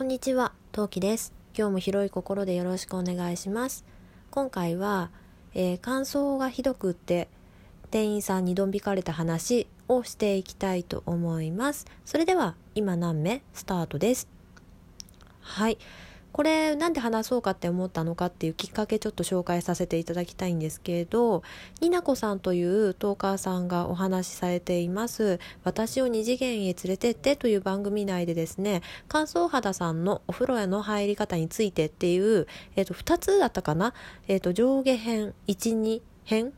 こんにちは、トウキです。今日も広い心でよろしくお願いします。今回は、えー乾燥がひどくって店員さんにどん引かれた話をしていきたいと思います。それでは今何目？スタートです。はい。これなんで話そうかって思ったのかっていうきっかけちょっと紹介させていただきたいんですけれどになこさんというトーカーさんがお話しされています「私を二次元へ連れてって」という番組内でですね乾燥肌さんのお風呂への入り方についてっていう、えー、と2つだったかな、えー、と上下編12編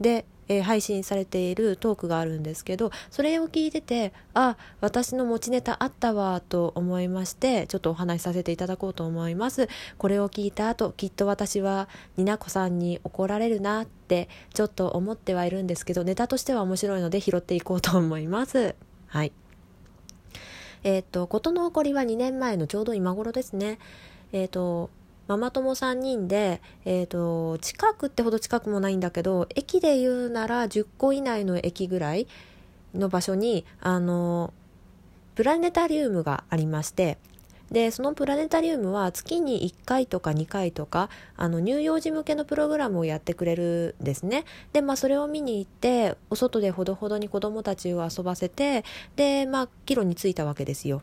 で、えー配信されているトークがあるんですけどそれを聞いててあ私の持ちネタあったわと思いましてちょっとお話しさせていただこうと思います。これを聞いた後きっと私はになこさんに怒られるなってちょっと思ってはいるんですけどネタとしては面白いので拾っていこうと思います。はい。えっ、と事の起こりは2年前のちょうど今頃ですね。えっ、とママ友3人で、えー、と近くってほど近くもないんだけど駅で言うなら10個以内の駅ぐらいの場所にあのプラネタリウムがありましてでそのプラネタリウムは月に1回とか2回とかあの乳幼児向けのプログラムをやってくれるんですね。でまあそれを見に行ってお外でほどほどに子供たちを遊ばせてでまあ帰路に着いたわけですよ。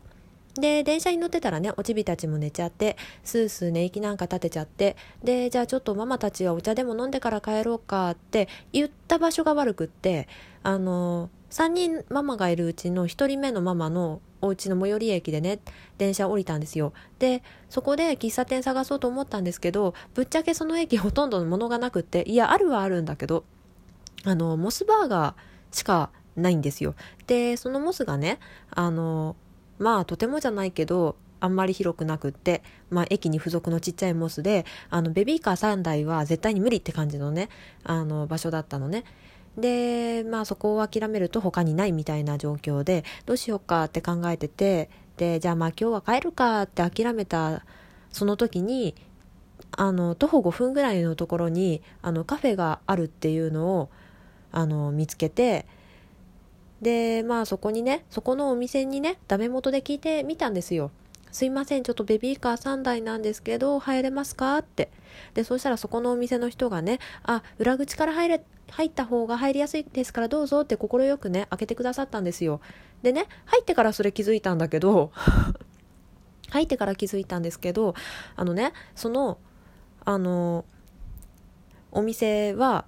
で電車に乗ってたらねおちびたちも寝ちゃってスースー寝息なんか立てちゃってでじゃあちょっとママたちはお茶でも飲んでから帰ろうかって言った場所が悪くってあの3人ママがいるうちの1人目のママのお家の最寄り駅でね電車降りたんですよ。でそこで喫茶店探そうと思ったんですけどぶっちゃけその駅ほとんどのものがなくっていやあるはあるんだけどあのモスバーガーしかないんですよ。でそのモスがねあのまあとてもじゃないけどあんまり広くなくって、まあ、駅に付属のちっちゃいモスであのベビーカー3台は絶対に無理って感じのねあの場所だったのね。でまあそこを諦めると他にないみたいな状況でどうしようかって考えててでじゃあまあ今日は帰るかって諦めたその時にあの徒歩5分ぐらいのところにあのカフェがあるっていうのをあの見つけてでまあそこにねそこのお店にねダメ元で聞いてみたんですよ。すいませんちょっとベビーカー3台なんですけど入れますかって。でそしたらそこのお店の人がねあ裏口から入れ入った方が入りやすいですからどうぞって快くね開けてくださったんですよ。でね入ってからそれ気づいたんだけど 入ってから気づいたんですけどあのねそのあのお店は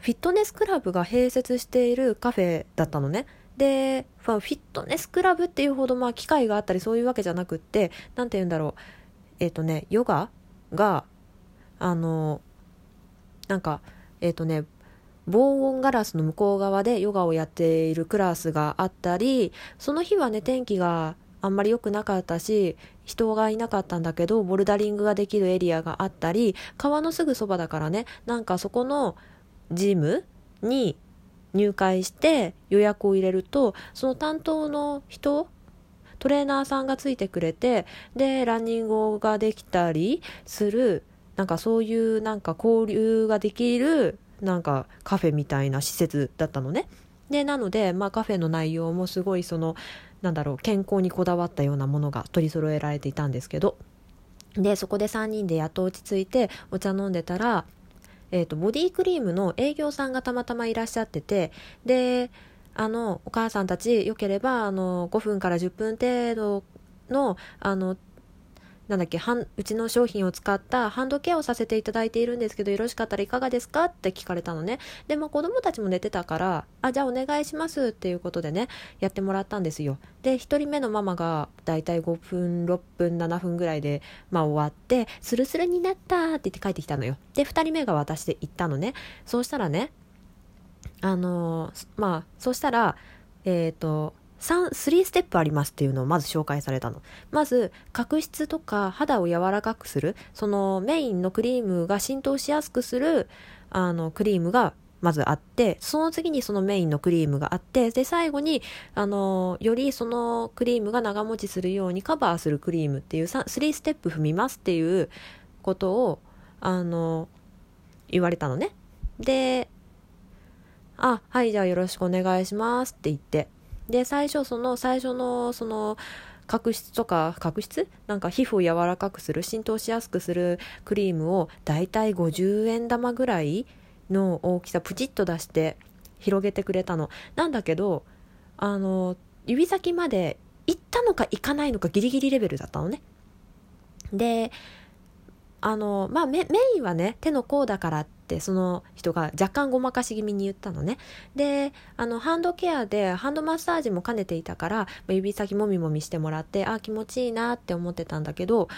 フィットネスクラブが併設しているカフェだったのね。でフィットネスクラブっていうほどまあ機会があったりそういうわけじゃなくって何て言うんだろう。えっ、とねヨガがあのなんかえっ、とね防音ガラスの向こう側でヨガをやっているクラスがあったりその日はね天気があんまり良くなかったし人がいなかったんだけどボルダリングができるエリアがあったり川のすぐそばだからねなんかそこのジムに入会して予約を入れるとその担当の人トレーナーさんがついてくれてでランニングができたりするなんかそういうなんか交流ができるなんかカフェみたいな施設だったのね。でなので、まあ、カフェの内容もすごいそのなんだろう健康にこだわったようなものが取り揃えられていたんですけどでそこで3人でやっと落ち着いてお茶飲んでたらえー、とボディクリームの営業さんがたまたまいらっしゃっててであのお母さんたちよければあの5分から10分程度のあのなんだっけはんうちの商品を使ったハンドケアをさせていただいているんですけどよろしかったらいかがですかって聞かれたのね。で、まあ、子供たちも寝てたからあじゃあお願いしますっていうことでねやってもらったんですよ。で1人目のママがだいたい5分6分7分ぐらいで、まあ、終わってスルスルになったって言って帰ってきたのよ。で2人目が私で行ったのね。そうしたらねあのーまあそうしたらえっ、と 3, 3ステップありますっていうのをまず紹介されたの。まず角質とか肌を柔らかくする。そのメインのクリームが浸透しやすくするあのクリームがまずあってその次にそのメインのクリームがあってで最後にあのよりそのクリームが長持ちするようにカバーするクリームっていう3ステップ踏みますっていうことをあの言われたのね。であはいじゃあよろしくお願いしますって言って。で最初その最初のその角質とか角質？なんか皮膚を柔らかくする浸透しやすくするクリームをだいたい50円玉ぐらいの大きさプチッと出して広げてくれたの。なんだけどあの指先まで行ったのか行かないのかギリギリレベルだったのね。であのまあメインはね手の甲だからってってその人が若干ごまかし気味に言ったのね。であのハンドケアでハンドマッサージも兼ねていたから指先もみもみしてもらってあ気持ちいいなって思ってたんだけど、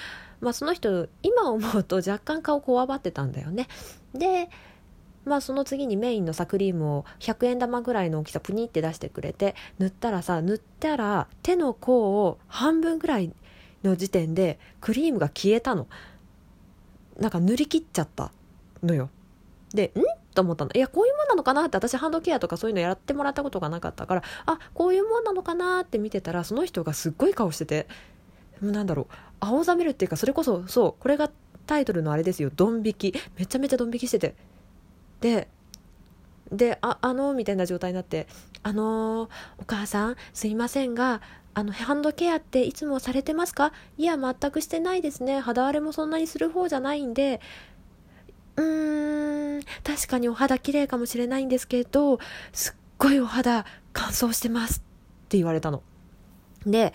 まあ、その人今思うと若干顔こわばってたんだよね。でまあその次にメインのさクリームを100円玉ぐらいの大きさプニって出してくれて塗ったらさ塗ったら手の甲を半分ぐらいの時点でクリームが消えたの。なんか塗り切っちゃったのよ。でん？と思ったの。いやこういうもんなのかなって私ハンドケアとかそういうのやってもらったことがなかったからあこういうもんなのかなって見てたらその人がすっごい顔しててなんだろう青ざめるっていうかそれこそそうこれがタイトルのあれですよ。ドン引き。めちゃめちゃドン引きしてて。ででああのみたいな状態になってあのお母さんすいませんがあのハンドケアっていつもされてますか？いや全くしてないですね。肌荒れもそんなにする方じゃないんでうーん確かにお肌綺麗かもしれないんですけどすっごいお肌乾燥してますって言われたので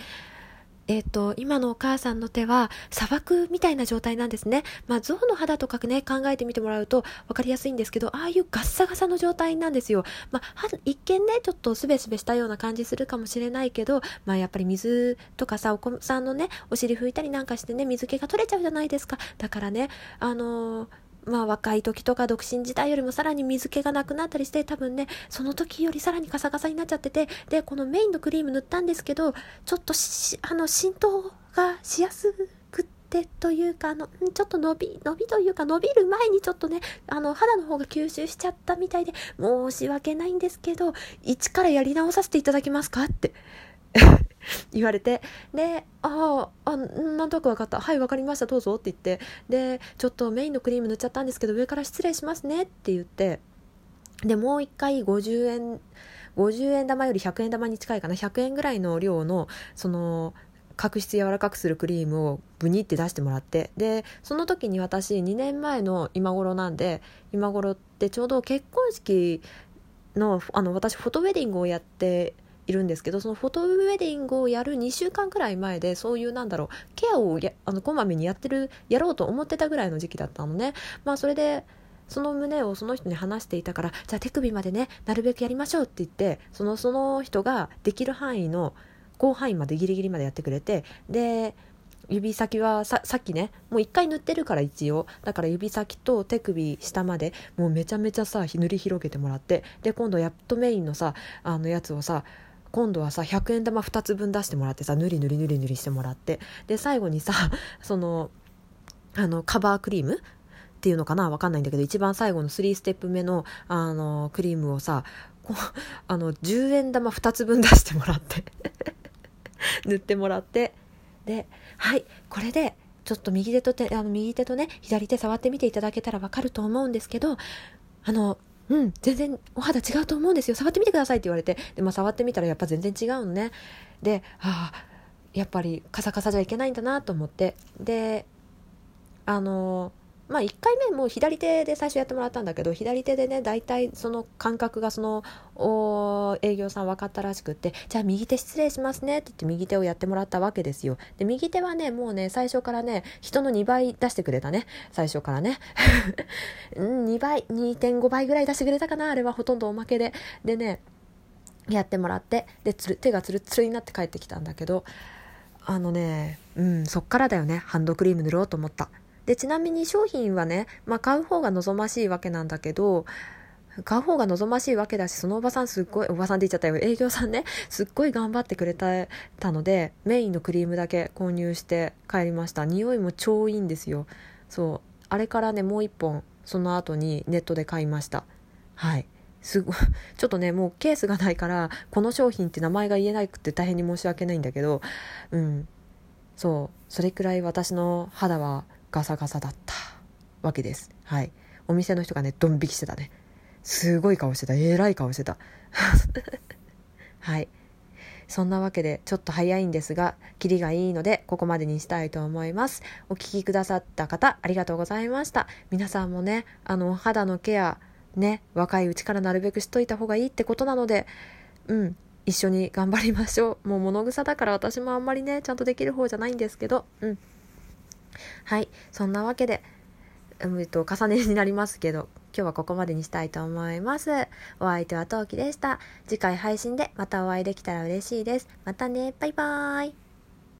えっ、ー、と、今のお母さんの手は砂漠みたいな状態なんですね。まあ、象の肌とかね、考えてみてもらうと分かりやすいんですけど、ああいうガッサガサの状態なんですよ。まあ、一見ね、ちょっとスベスベしたような感じするかもしれないけど、まあ、やっぱり水とかさ、お子さんのね、お尻拭いたりなんかしてね、水気が取れちゃうじゃないですか。だからね、あのーまあ若い時とか独身時代よりもさらに水気がなくなったりして多分ねその時よりさらにカサカサになっちゃっててでこのメインのクリーム塗ったんですけどちょっとあの浸透がしやすくってというかあのちょっと伸び伸びというか伸びる前にちょっとねあの肌の方が吸収しちゃったみたいで申し訳ないんですけど一からやり直させていただけますかって。言われてで「ああなんとなく分かった。はい分かりました。どうぞ」って言ってで「ちょっとメインのクリーム塗っちゃったんですけど上から失礼しますね」って言ってでもう一回50円50円玉より100円玉に近いかな。100円ぐらいの量のその角質柔らかくするクリームをブニって出してもらってでその時に私2年前の今頃なんで今頃ってちょうど結婚式のあの私フォトウェディングをやっているんですけどそのフォトウェディングをやる2週間くらい前でそういうなんだろうケアをやあのこまめにやってるやろうと思ってたぐらいの時期だったのね。まあそれでその胸をその人に話していたからじゃあ手首までねなるべくやりましょうって言ってそのその人ができる範囲の広範囲までギリギリまでやってくれてで指先はささっきねもう1回塗ってるから一応。だから指先と手首下までもうめちゃめちゃさ塗り広げてもらってで今度やっとメインのさあのやつをさ今度はさ100円玉2つ分出してもらってさぬりぬりぬりぬりしてもらって。で最後にさ そのあのカバークリーム？っていうのかな？わかんないんだけど一番最後の3ステップ目のあのクリームをさこうあの10円玉2つ分出してもらって。塗ってもらって。ではいこれでちょっと右手と手あの右手とね左手触ってみていただけたらわかると思うんですけどあのうん、全然お肌違うと思うんですよ。触ってみてくださいって言われて、で、まあ、触ってみたらやっぱ全然違うのね。で、ああ、やっぱりカサカサじゃいけないんだなと思って。で、あのまあ、1回目も左手で最初やってもらったんだけど左手でね大体その感覚がその営業さん分かったらしくってじゃあ右手失礼しますねって言って右手をやってもらったわけですよ。で右手はねもうね最初からね人の2倍出してくれたね。最初からね。2倍2.5倍ぐらい出してくれたかなあれはほとんどおまけで。でねやってもらってでつる手がつるつるになって帰ってきたんだけどあのねうんそっからだよね。ハンドクリーム塗ろうと思った。でちなみに商品はね、まあ、買う方が望ましいわけなんだけど買う方が望ましいわけだしそのおばさんすっごいおばさんって言っちゃったよ。営業さんねすっごい頑張ってくれたたのでメインのクリームだけ購入して帰りました。匂いも超いいんですよ。そう。あれからねもう一本その後にネットで買いました。はい。すご ちょっとねもうケースがないからこの商品って名前が言えなくて大変に申し訳ないんだけどうん。そう。それくらい私の肌はガサガサだったわけです。はい。お店の人がね、ドン引きしてたね。すごい顔してた。えらい顔してた。はい。そんなわけでちょっと早いんですが、キリがいいので、ここまでにしたいと思います。お聴きくださった方、ありがとうございました。皆さんもね、あの、肌のケア、ね、若いうちからなるべくしといた方がいいってことなので、うん、一緒に頑張りましょう。もう物草だから私もあんまりね、ちゃんとできる方じゃないんですけど、うん。はい、そんなわけで、えっと、重ねになりますけど、今日はここまでにしたいと思います。お相手はトウキでした。次回配信でまたお会いできたら嬉しいです。またね、バイバーイ。